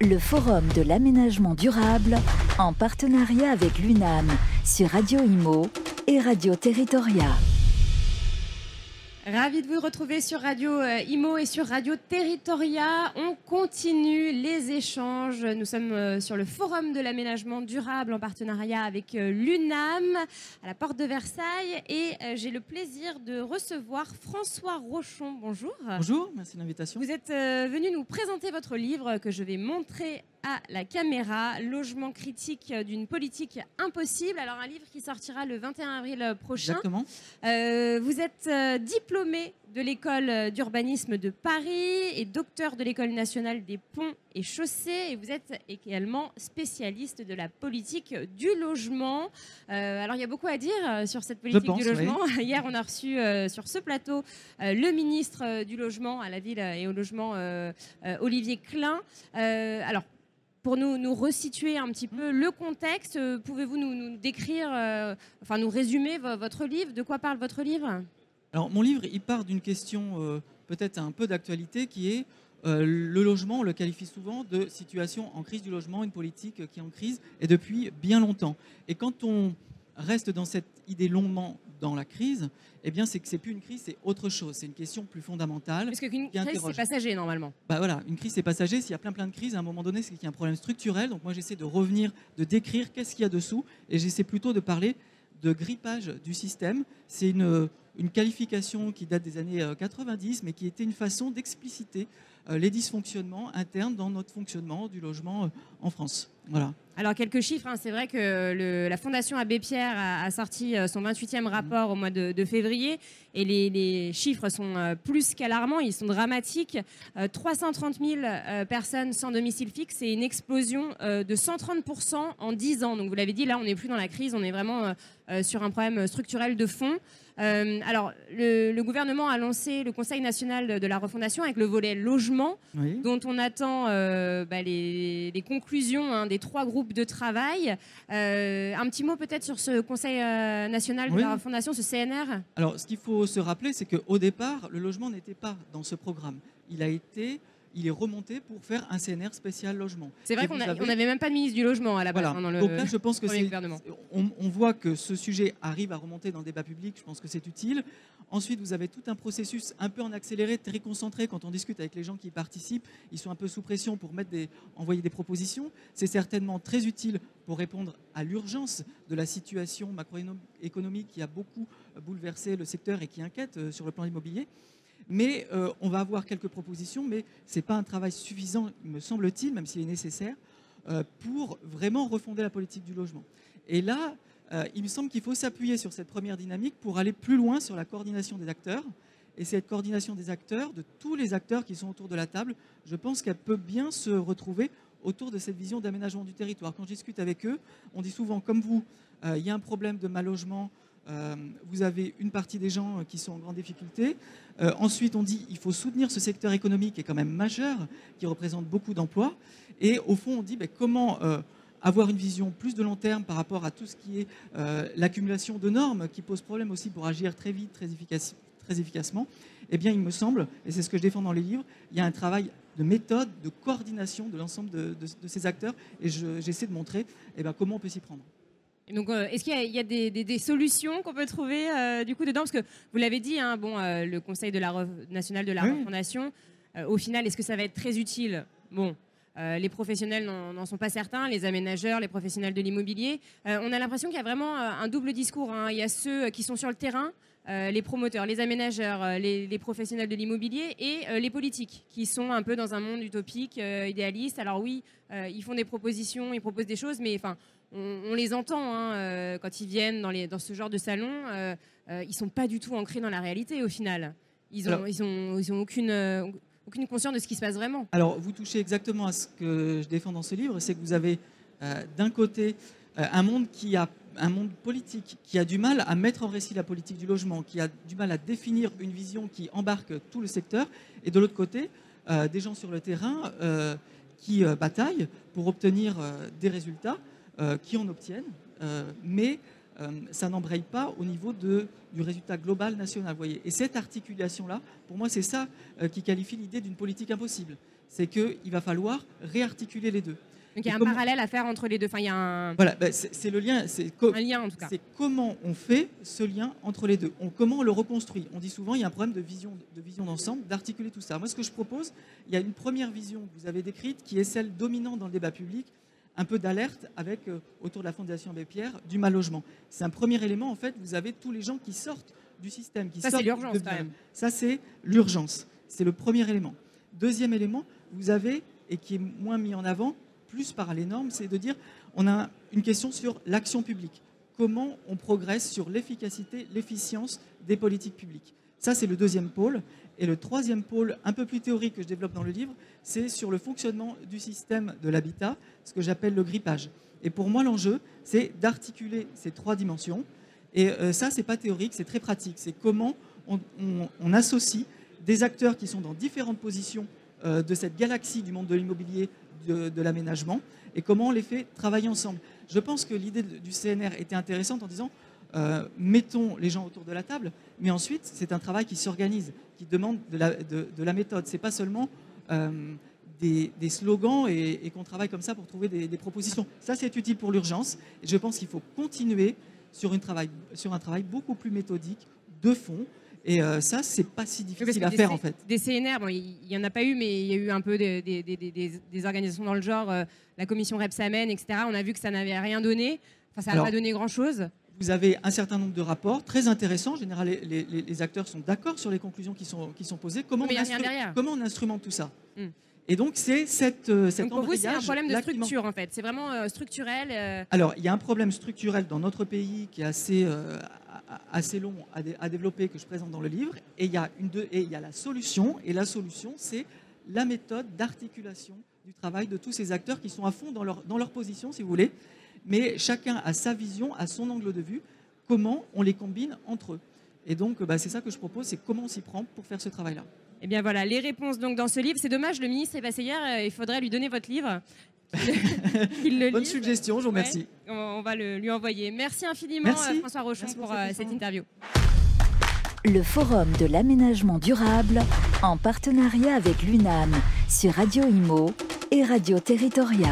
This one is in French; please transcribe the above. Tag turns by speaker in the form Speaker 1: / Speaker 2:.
Speaker 1: le Forum de l'aménagement durable en partenariat avec l'UNAM sur Radio Imo et Radio Territoria.
Speaker 2: Ravi de vous retrouver sur Radio euh, Imo et sur Radio Territoria. On continue les échanges. Nous sommes euh, sur le Forum de l'aménagement durable en partenariat avec euh, l'UNAM à la porte de Versailles. Et j'ai le plaisir de recevoir François Rochon. Bonjour.
Speaker 3: Bonjour, merci de l'invitation.
Speaker 2: Vous êtes venu nous présenter votre livre que je vais montrer à la caméra, Logement critique d'une politique impossible. Alors un livre qui sortira le 21 avril prochain.
Speaker 3: Exactement.
Speaker 2: vous êtes diplômé de l'école d'urbanisme de Paris et docteur de l'école nationale des ponts et chaussées. Et vous êtes également spécialiste de la politique du logement. Euh, alors il y a beaucoup à dire euh, sur cette politique du logement. Hier, on a reçu euh, sur ce plateau le ministre du logement à la ville et au logement, Olivier Klein. alors pour nous, nous, resituer un petit peu le contexte, pouvez-vous nous, décrire, enfin nous résumer votre livre? De quoi parle votre livre?
Speaker 3: Alors, mon livre, il part d'une question euh, peut-être un peu d'actualité qui est euh, le logement, on le qualifie souvent de situation en crise du logement, une politique qui est en crise et depuis bien longtemps. Et quand on reste dans cette idée longuement dans la crise, eh bien, c'est que c'est plus une crise, c'est autre chose. C'est une question plus fondamentale.
Speaker 2: Parce qu'une crise, c'est passager normalement.
Speaker 3: Bah voilà, une crise, c'est passager. S'il y a plein plein de crises, à un moment donné, c'est qu'il y a un problème structurel. Donc moi, j'essaie de revenir, de décrire qu'est-ce qu'il y a dessous, et j'essaie plutôt de parler de grippage du système. C'est une, une qualification qui date des années 90, euh, mais qui était une façon d'expliciter euh, les dysfonctionnements internes dans notre fonctionnement du logement euh, en France. Voilà.
Speaker 2: Alors quelques chiffres, hein. c'est vrai que la Fondation Abbé Pierre a, sorti son 28e rapport au mois de, février et les, chiffres sont plus qu'alarmants, ils sont dramatiques. 330 000 personnes sans domicile fixe et une explosion de 130% en 10 ans. Donc vous l'avez dit, là on n'est plus dans la crise, on est vraiment sur un problème structurel de fond. Euh, alors, le, gouvernement a lancé le Conseil national de la refondation avec le volet logement, dont on attend euh, bah, les, conclusions hein, des trois groupes de travail. Euh, un petit mot peut-être sur ce Conseil national de la refondation, ce CNR
Speaker 3: Alors, ce qu'il faut se rappeler, c'est qu'au départ, le logement n'était pas dans ce programme. Il a été il est remonté pour faire un CNR spécial logement.
Speaker 2: C'est vrai qu'on n'avait même pas de ministre du logement à la base. Hein, dans le,
Speaker 3: Donc là, je pense que c'est. On, on, voit que ce sujet arrive à remonter dans le débat public. Je pense que c'est utile. Ensuite, vous avez tout un processus un peu en accéléré, très concentré. Quand on discute avec les gens qui y participent, ils sont un peu sous pression pour mettre des, envoyer des propositions. C'est certainement très utile pour répondre à l'urgence de la situation macroéconomique qui a beaucoup bouleversé le secteur et qui inquiète euh, sur le plan immobilier. Mais euh, on va avoir quelques propositions, mais ce n'est pas un travail suffisant, me semble-t-il, même s'il est nécessaire, euh, pour vraiment refonder la politique du logement. Et là, euh, il me semble qu'il faut s'appuyer sur cette première dynamique pour aller plus loin sur la coordination des acteurs. Et cette coordination des acteurs, de tous les acteurs qui sont autour de la table, je pense qu'elle peut bien se retrouver autour de cette vision d'aménagement du territoire. Quand je discute avec eux, on dit souvent, comme vous, il y a un problème de mal logement, euh, vous avez une partie des gens qui sont en grande difficulté. Euh, ensuite, on dit qu'il faut soutenir ce secteur économique qui est quand même majeur, qui représente beaucoup d'emplois. Et au fond, on dit ben, comment euh, avoir une vision plus de long terme par rapport à tout ce qui est l'accumulation de normes, qui pose problème aussi pour agir très vite, très, très efficacement. Eh bien, il me semble, et c'est ce que je défends dans les livres, il y a un travail de méthode, de coordination de l'ensemble de, ces acteurs, et j'essaie de montrer eh ben, comment on peut s'y prendre
Speaker 2: donc, euh, est-ce qu'il y a, des, solutions qu'on peut trouver euh, du coup dedans? Parce que vous l'avez dit, hein, bon, euh, le Conseil de la national de la refondation, au final, est-ce que ça va être très utile? Bon, les professionnels n'en sont pas certains, les aménageurs, les professionnels de l'immobilier. on a l'impression qu'il y a vraiment un double discours. Hein. Il y a ceux qui sont sur le terrain, les promoteurs, les aménageurs, les, les professionnels de l'immobilier et les politiques qui sont un peu dans un monde utopique, idéaliste. Alors oui, ils font des propositions, ils proposent des choses, mais enfin, on, les entend hein, euh, quand ils viennent dans, dans, ce genre de salon, euh, euh, ils sont pas du tout ancrés dans la réalité au final. Ils ont, ils ont, ils ont aucune, aucune conscience de ce qui se passe vraiment.
Speaker 3: Alors, vous touchez exactement à ce que je défends dans ce livre, c'est que vous avez d'un côté un monde qui a un monde politique qui a du mal à mettre en récit la politique du logement, qui a du mal à définir une vision qui embarque tout le secteur, et de l'autre côté, des gens sur le terrain qui bataillent pour obtenir des résultats euh, qui en obtiennent, euh, mais euh, ça n'embraye pas au niveau du résultat global national. Voyez. Et cette articulation-là, pour moi, c'est ça qui qualifie l'idée d'une politique impossible. c'est qu'il va falloir réarticuler les deux.
Speaker 2: Donc il y a un parallèle à faire entre les deux. Enfin, il y a un.
Speaker 3: Voilà, bah, c'est le lien. C'est
Speaker 2: un lien en tout cas.
Speaker 3: C'est comment on fait ce lien entre les deux. On, comment on le reconstruit. On dit souvent il y a un problème de vision, de vision d'ensemble, d'articuler tout ça. Moi, ce que je propose, il y a une première vision que vous avez décrite qui est celle dominante dans le débat public, un peu d'alerte avec euh, autour de la Fondation Abbé Pierre du mal logement. C'est un premier élément. En fait, vous avez tous les gens qui sortent du système, qui
Speaker 2: ça,
Speaker 3: c'est
Speaker 2: l'urgence quand même.
Speaker 3: Ça, c'est l'urgence. C'est le premier élément. Deuxième élément, vous avez et qui est moins mis en avant, plus par les normes, c'est de dire on a une question sur l'action publique. Comment on progresse sur l'efficacité, l'efficience des politiques publiques? Ça, c'est le deuxième pôle. Et le troisième pôle, un peu plus théorique que je développe dans le livre, c'est sur le fonctionnement du système de l'habitat, ce que j'appelle le grippage. Et pour moi, l'enjeu, c'est d'articuler ces trois dimensions. Et euh, ça, c'est pas théorique, c'est très pratique. C'est comment on, associe des acteurs qui sont dans différentes positions euh, de cette galaxie du monde de l'immobilier, de, l'aménagement et comment on les fait travailler ensemble. Je pense que l'idée du CNR était intéressante en disant euh, mettons les gens autour de la table, mais ensuite c'est un travail qui s'organise, qui demande de la, de, la méthode. C'est pas seulement euh, des, slogans et, qu'on travaille comme ça pour trouver des, propositions. Ça c'est utile pour l'urgence. Et je pense qu'il faut continuer sur un travail beaucoup plus méthodique, de fond, et euh, ça, c'est pas si difficile à faire en fait.
Speaker 2: Des CNR, bon, il n'y en a pas eu, mais il y a eu un peu des, des, organisations dans le genre, euh, la commission Repsamen, etc. On a vu que ça n'avait rien donné. Enfin, ça n'a pas donné grand-chose.
Speaker 3: Vous avez un certain nombre de rapports très intéressants. En général, les, acteurs sont d'accord sur les conclusions qui sont, qui sont posées. Comment, on, comment on instrumente tout ça hmm. Et donc, c'est cette, euh, cette
Speaker 2: donc pour vous, c'est un problème de structure, en fait. C'est vraiment structurel.
Speaker 3: Alors, il y a un problème structurel dans notre pays qui est assez, assez long à, développer que je présente dans le livre. Et il y a, une et il y a la solution. Et la solution, c'est la méthode d'articulation du travail de tous ces acteurs qui sont à fond dans leur, position, si vous voulez. Mais chacun a sa vision, a son angle de vue, comment on les combine entre eux. Et donc, bah, c'est ça que je propose, c'est comment on s'y prend pour faire ce travail-là.
Speaker 2: Eh bien voilà, les réponses donc dans ce livre. C'est dommage, le ministre est passé hier, euh, il faudrait lui donner votre livre.
Speaker 3: Bonne suggestion, je vous remercie.
Speaker 2: on va le, lui envoyer. Merci infiniment euh, François Rochon pour, euh, cette interview.
Speaker 1: Le Forum de l'aménagement durable en partenariat avec l'UNAM sur Radio Imo et Radio Territoria.